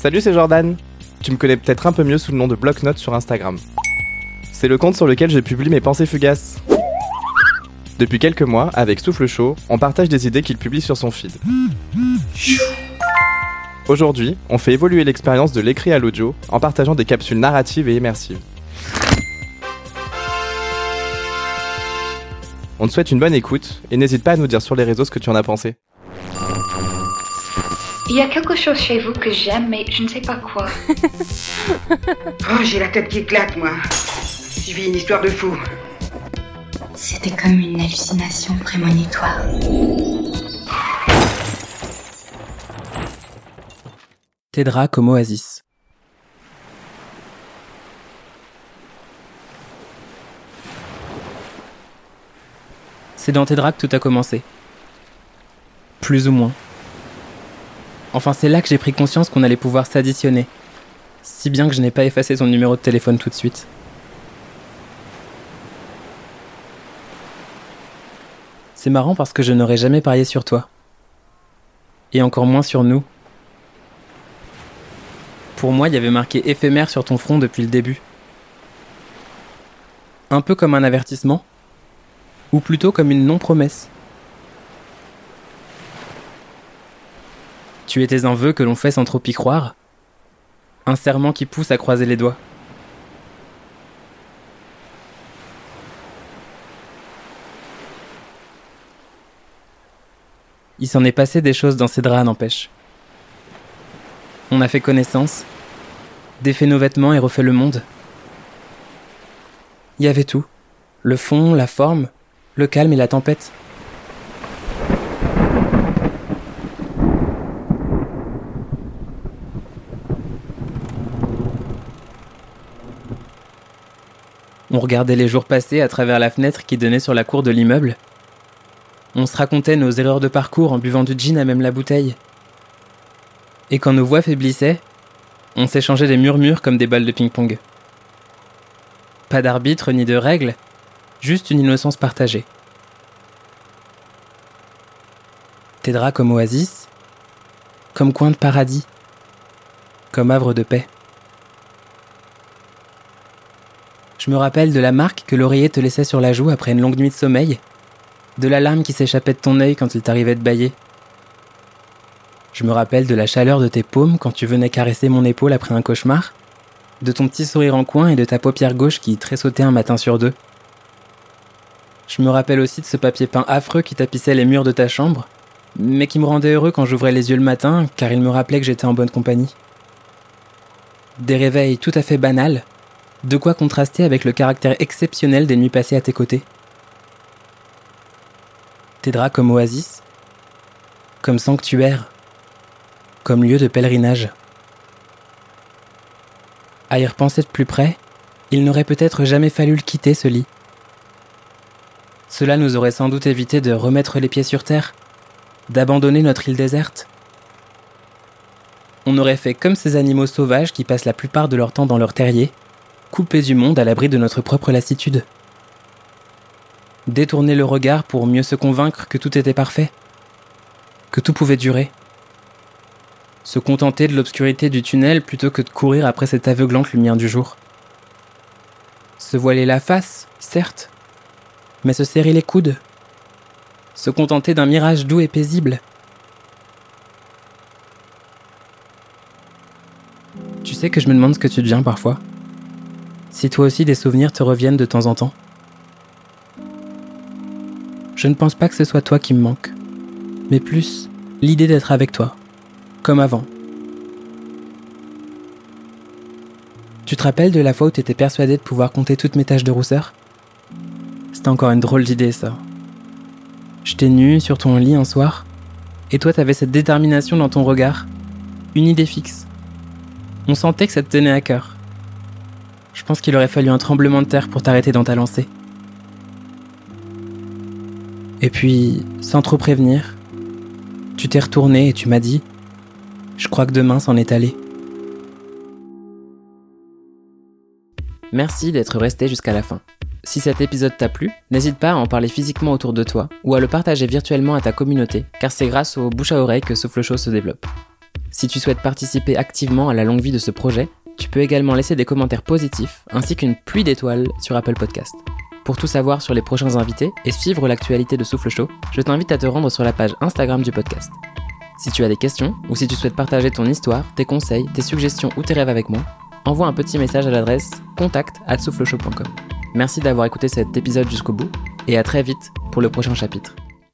Salut, c'est Jordan. Tu me connais peut-être un peu mieux sous le nom de Blocknote sur Instagram. C'est le compte sur lequel je publie mes pensées fugaces. Depuis quelques mois, avec Souffle Chaud, on partage des idées qu'il publie sur son feed. Aujourd'hui, on fait évoluer l'expérience de l'écrit à l'audio en partageant des capsules narratives et immersives. On te souhaite une bonne écoute et n'hésite pas à nous dire sur les réseaux ce que tu en as pensé. Il y a quelque chose chez vous que j'aime, mais je ne sais pas quoi. Oh, j'ai la tête qui éclate, moi. Je vis une histoire de fou. C'était comme une hallucination prémonitoire. T'aidera comme oasis. C'est dans Tedra que tout a commencé. Plus ou moins. Enfin, c'est là que j'ai pris conscience qu'on allait pouvoir s'additionner. Si bien que je n'ai pas effacé son numéro de téléphone tout de suite. C'est marrant parce que je n'aurais jamais parié sur toi. Et encore moins sur nous. Pour moi, il y avait marqué éphémère sur ton front depuis le début. Un peu comme un avertissement, ou plutôt comme une non-promesse. Tu étais un vœu que l'on fait sans trop y croire, un serment qui pousse à croiser les doigts. Il s'en est passé des choses dans ces draps, n'empêche. On a fait connaissance, défait nos vêtements et refait le monde. Il y avait tout. Le fond, la forme, le calme et la tempête. On regardait les jours passer à travers la fenêtre qui donnait sur la cour de l'immeuble. On se racontait nos erreurs de parcours en buvant du gin à même la bouteille. Et quand nos voix faiblissaient, on s'échangeait des murmures comme des balles de ping-pong. Pas d'arbitre ni de règles, juste une innocence partagée. T'aideras comme oasis, comme coin de paradis, comme havre de paix. Je me rappelle de la marque que l'oreiller te laissait sur la joue après une longue nuit de sommeil, de la larme qui s'échappait de ton œil quand il t'arrivait de bailler. Je me rappelle de la chaleur de tes paumes quand tu venais caresser mon épaule après un cauchemar, de ton petit sourire en coin et de ta paupière gauche qui tressautait un matin sur deux. Je me rappelle aussi de ce papier peint affreux qui tapissait les murs de ta chambre, mais qui me rendait heureux quand j'ouvrais les yeux le matin, car il me rappelait que j'étais en bonne compagnie. Des réveils tout à fait banals, de quoi contraster avec le caractère exceptionnel des nuits passées à tes côtés? Tes draps comme oasis, comme sanctuaire, comme lieu de pèlerinage. À y repenser de plus près, il n'aurait peut-être jamais fallu le quitter, ce lit. Cela nous aurait sans doute évité de remettre les pieds sur terre, d'abandonner notre île déserte. On aurait fait comme ces animaux sauvages qui passent la plupart de leur temps dans leur terrier, coupés du monde à l'abri de notre propre lassitude. Détourner le regard pour mieux se convaincre que tout était parfait, que tout pouvait durer. Se contenter de l'obscurité du tunnel plutôt que de courir après cette aveuglante lumière du jour. Se voiler la face, certes, mais se serrer les coudes. Se contenter d'un mirage doux et paisible. Tu sais que je me demande ce que tu deviens parfois. Si toi aussi des souvenirs te reviennent de temps en temps. Je ne pense pas que ce soit toi qui me manque, mais plus l'idée d'être avec toi, comme avant. Tu te rappelles de la fois où tu étais persuadé de pouvoir compter toutes mes taches de rousseur? C'était encore une drôle d'idée, ça. J'étais nu sur ton lit un soir, et toi t'avais cette détermination dans ton regard, une idée fixe. On sentait que ça te tenait à cœur. Je pense qu'il aurait fallu un tremblement de terre pour t'arrêter dans ta lancée. Et puis, sans trop prévenir, tu t'es retourné et tu m'as dit Je crois que demain s'en est allé. Merci d'être resté jusqu'à la fin. Si cet épisode t'a plu, n'hésite pas à en parler physiquement autour de toi ou à le partager virtuellement à ta communauté, car c'est grâce au bouche à oreille que Souffle Chaud se développe. Si tu souhaites participer activement à la longue vie de ce projet, tu peux également laisser des commentaires positifs ainsi qu'une pluie d'étoiles sur Apple Podcast. Pour tout savoir sur les prochains invités et suivre l'actualité de Souffle Chaud, je t'invite à te rendre sur la page Instagram du podcast. Si tu as des questions ou si tu souhaites partager ton histoire, tes conseils, tes suggestions ou tes rêves avec moi, envoie un petit message à l'adresse contact@soufflechaud.com. Merci d'avoir écouté cet épisode jusqu'au bout et à très vite pour le prochain chapitre.